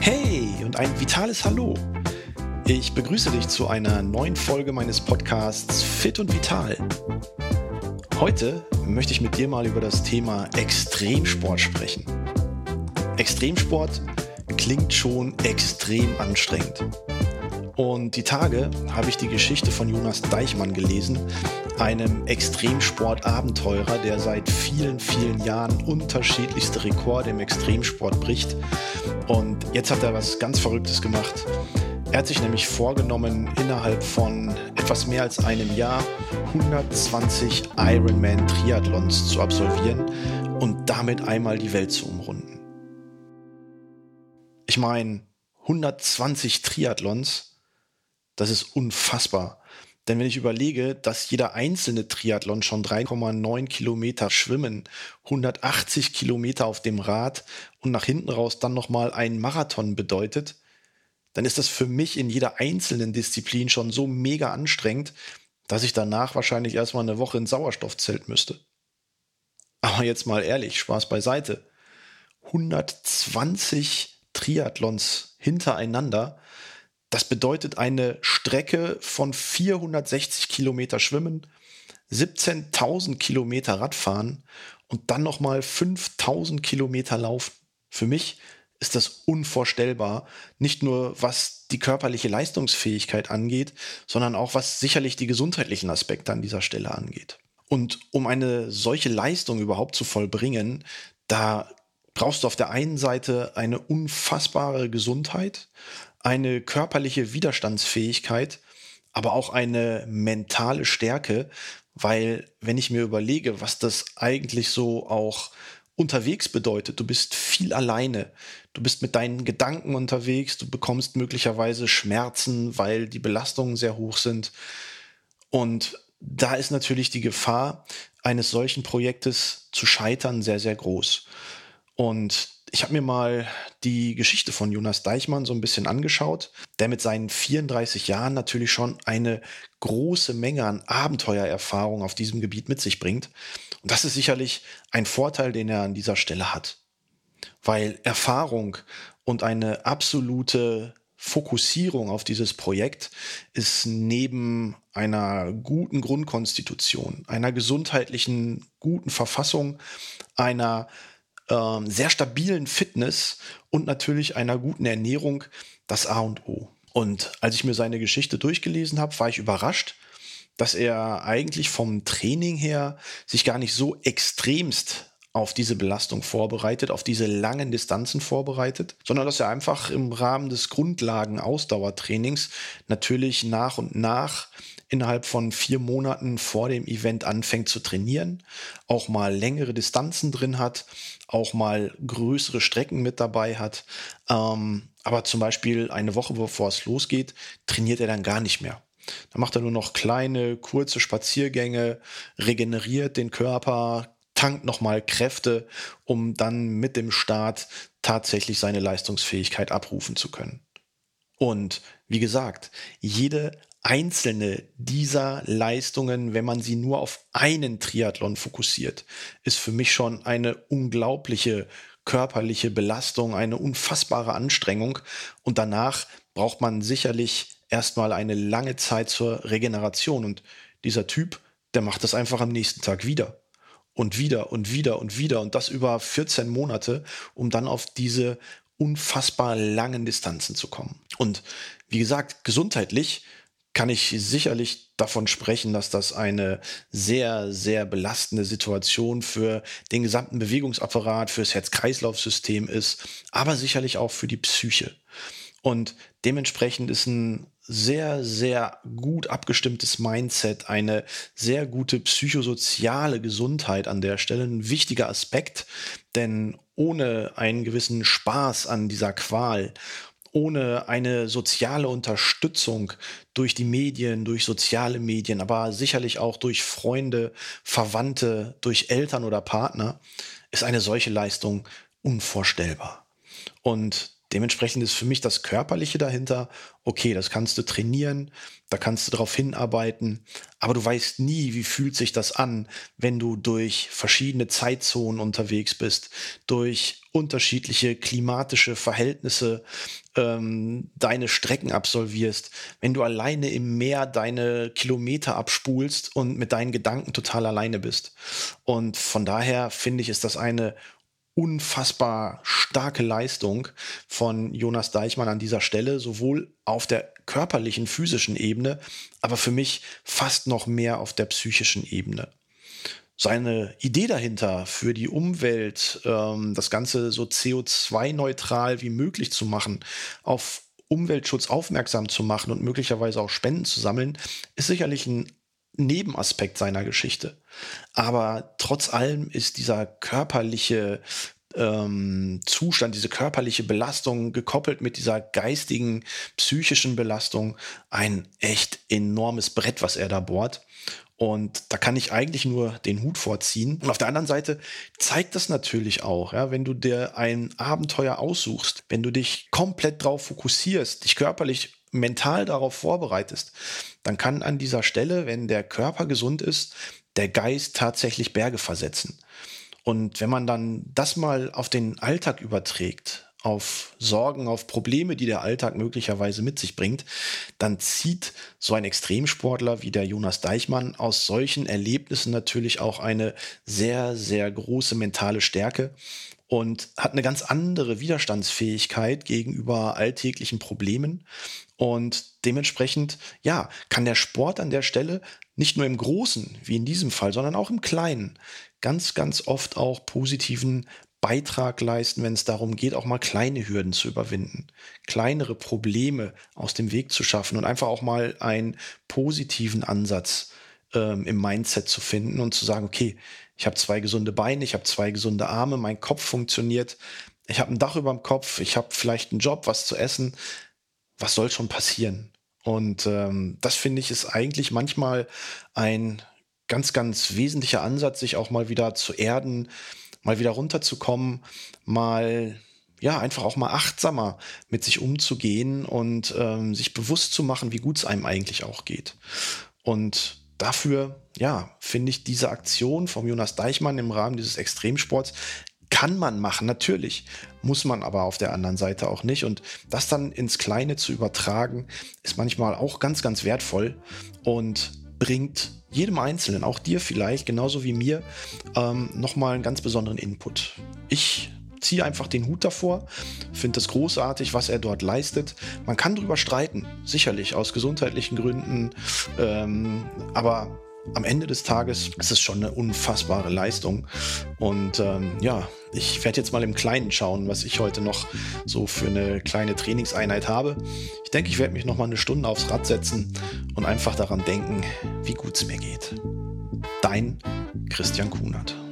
Hey und ein vitales Hallo. Ich begrüße dich zu einer neuen Folge meines Podcasts Fit und Vital. Heute möchte ich mit dir mal über das Thema Extremsport sprechen. Extremsport klingt schon extrem anstrengend. Und die Tage habe ich die Geschichte von Jonas Deichmann gelesen, einem Extremsport-Abenteurer, der seit vielen, vielen Jahren unterschiedlichste Rekorde im Extremsport bricht. Und jetzt hat er was ganz Verrücktes gemacht. Er hat sich nämlich vorgenommen, innerhalb von etwas mehr als einem Jahr 120 Ironman Triathlons zu absolvieren und damit einmal die Welt zu umrunden. Ich meine, 120 Triathlons, das ist unfassbar. Denn wenn ich überlege, dass jeder einzelne Triathlon schon 3,9 Kilometer schwimmen, 180 Kilometer auf dem Rad und nach hinten raus dann nochmal ein Marathon bedeutet, dann ist das für mich in jeder einzelnen Disziplin schon so mega anstrengend, dass ich danach wahrscheinlich erstmal eine Woche ins Sauerstoffzelt müsste. Aber jetzt mal ehrlich, Spaß beiseite. 120 Triathlons hintereinander das bedeutet eine Strecke von 460 Kilometer Schwimmen, 17.000 Kilometer Radfahren und dann nochmal 5.000 Kilometer Laufen. Für mich ist das unvorstellbar, nicht nur was die körperliche Leistungsfähigkeit angeht, sondern auch was sicherlich die gesundheitlichen Aspekte an dieser Stelle angeht. Und um eine solche Leistung überhaupt zu vollbringen, da brauchst du auf der einen Seite eine unfassbare Gesundheit, eine körperliche Widerstandsfähigkeit, aber auch eine mentale Stärke, weil wenn ich mir überlege, was das eigentlich so auch unterwegs bedeutet, du bist viel alleine, du bist mit deinen Gedanken unterwegs, du bekommst möglicherweise Schmerzen, weil die Belastungen sehr hoch sind. Und da ist natürlich die Gefahr eines solchen Projektes zu scheitern sehr, sehr groß. Und ich habe mir mal die Geschichte von Jonas Deichmann so ein bisschen angeschaut, der mit seinen 34 Jahren natürlich schon eine große Menge an Abenteuererfahrung auf diesem Gebiet mit sich bringt. Und das ist sicherlich ein Vorteil, den er an dieser Stelle hat. Weil Erfahrung und eine absolute Fokussierung auf dieses Projekt ist neben einer guten Grundkonstitution, einer gesundheitlichen guten Verfassung, einer ähm, sehr stabilen Fitness und natürlich einer guten Ernährung das A und O. Und als ich mir seine Geschichte durchgelesen habe, war ich überrascht, dass er eigentlich vom Training her sich gar nicht so extremst auf diese Belastung vorbereitet, auf diese langen Distanzen vorbereitet, sondern dass er einfach im Rahmen des Grundlagen-Ausdauertrainings natürlich nach und nach innerhalb von vier Monaten vor dem Event anfängt zu trainieren, auch mal längere Distanzen drin hat, auch mal größere Strecken mit dabei hat. Ähm, aber zum Beispiel eine Woche bevor es losgeht, trainiert er dann gar nicht mehr. Da macht er nur noch kleine, kurze Spaziergänge, regeneriert den Körper, tankt nochmal Kräfte, um dann mit dem Start tatsächlich seine Leistungsfähigkeit abrufen zu können. Und wie gesagt, jede einzelne dieser Leistungen, wenn man sie nur auf einen Triathlon fokussiert, ist für mich schon eine unglaubliche körperliche Belastung, eine unfassbare Anstrengung. Und danach braucht man sicherlich erstmal eine lange Zeit zur Regeneration. Und dieser Typ, der macht das einfach am nächsten Tag wieder. Und wieder und wieder und wieder. Und das über 14 Monate, um dann auf diese unfassbar langen Distanzen zu kommen. Und wie gesagt, gesundheitlich kann ich sicherlich davon sprechen, dass das eine sehr, sehr belastende Situation für den gesamten Bewegungsapparat, fürs Herz-Kreislauf-System ist, aber sicherlich auch für die Psyche. Und dementsprechend ist ein sehr, sehr gut abgestimmtes Mindset, eine sehr gute psychosoziale Gesundheit an der Stelle ein wichtiger Aspekt, denn ohne einen gewissen Spaß an dieser Qual ohne eine soziale Unterstützung durch die Medien, durch soziale Medien, aber sicherlich auch durch Freunde, Verwandte, durch Eltern oder Partner, ist eine solche Leistung unvorstellbar. Und Dementsprechend ist für mich das Körperliche dahinter, okay, das kannst du trainieren, da kannst du darauf hinarbeiten, aber du weißt nie, wie fühlt sich das an, wenn du durch verschiedene Zeitzonen unterwegs bist, durch unterschiedliche klimatische Verhältnisse ähm, deine Strecken absolvierst, wenn du alleine im Meer deine Kilometer abspulst und mit deinen Gedanken total alleine bist. Und von daher finde ich, ist das eine unfassbar starke Leistung von Jonas Deichmann an dieser Stelle, sowohl auf der körperlichen, physischen Ebene, aber für mich fast noch mehr auf der psychischen Ebene. Seine Idee dahinter für die Umwelt, ähm, das Ganze so CO2-neutral wie möglich zu machen, auf Umweltschutz aufmerksam zu machen und möglicherweise auch Spenden zu sammeln, ist sicherlich ein Nebenaspekt seiner Geschichte. Aber trotz allem ist dieser körperliche ähm, Zustand, diese körperliche Belastung gekoppelt mit dieser geistigen, psychischen Belastung ein echt enormes Brett, was er da bohrt. Und da kann ich eigentlich nur den Hut vorziehen. Und auf der anderen Seite zeigt das natürlich auch, ja, wenn du dir ein Abenteuer aussuchst, wenn du dich komplett darauf fokussierst, dich körperlich mental darauf vorbereitest, dann kann an dieser Stelle, wenn der Körper gesund ist, der Geist tatsächlich Berge versetzen. Und wenn man dann das mal auf den Alltag überträgt, auf Sorgen, auf Probleme, die der Alltag möglicherweise mit sich bringt, dann zieht so ein Extremsportler wie der Jonas Deichmann aus solchen Erlebnissen natürlich auch eine sehr, sehr große mentale Stärke und hat eine ganz andere Widerstandsfähigkeit gegenüber alltäglichen Problemen. Und dementsprechend, ja, kann der Sport an der Stelle nicht nur im Großen, wie in diesem Fall, sondern auch im Kleinen ganz, ganz oft auch positiven Beitrag leisten, wenn es darum geht, auch mal kleine Hürden zu überwinden, kleinere Probleme aus dem Weg zu schaffen und einfach auch mal einen positiven Ansatz ähm, im Mindset zu finden und zu sagen, okay, ich habe zwei gesunde Beine, ich habe zwei gesunde Arme, mein Kopf funktioniert, ich habe ein Dach über dem Kopf, ich habe vielleicht einen Job, was zu essen. Was soll schon passieren? Und ähm, das finde ich ist eigentlich manchmal ein ganz, ganz wesentlicher Ansatz, sich auch mal wieder zu erden, mal wieder runterzukommen, mal ja, einfach auch mal achtsamer mit sich umzugehen und ähm, sich bewusst zu machen, wie gut es einem eigentlich auch geht. Und dafür, ja, finde ich diese Aktion vom Jonas Deichmann im Rahmen dieses Extremsports kann man machen, natürlich, muss man aber auf der anderen Seite auch nicht. Und das dann ins Kleine zu übertragen, ist manchmal auch ganz, ganz wertvoll und bringt jedem Einzelnen, auch dir vielleicht, genauso wie mir, ähm, nochmal einen ganz besonderen Input. Ich ziehe einfach den Hut davor, finde es großartig, was er dort leistet. Man kann darüber streiten, sicherlich aus gesundheitlichen Gründen, ähm, aber am Ende des Tages ist es schon eine unfassbare Leistung. Und ähm, ja, ich werde jetzt mal im Kleinen schauen, was ich heute noch so für eine kleine Trainingseinheit habe. Ich denke, ich werde mich noch mal eine Stunde aufs Rad setzen und einfach daran denken, wie gut es mir geht. Dein Christian Kunert.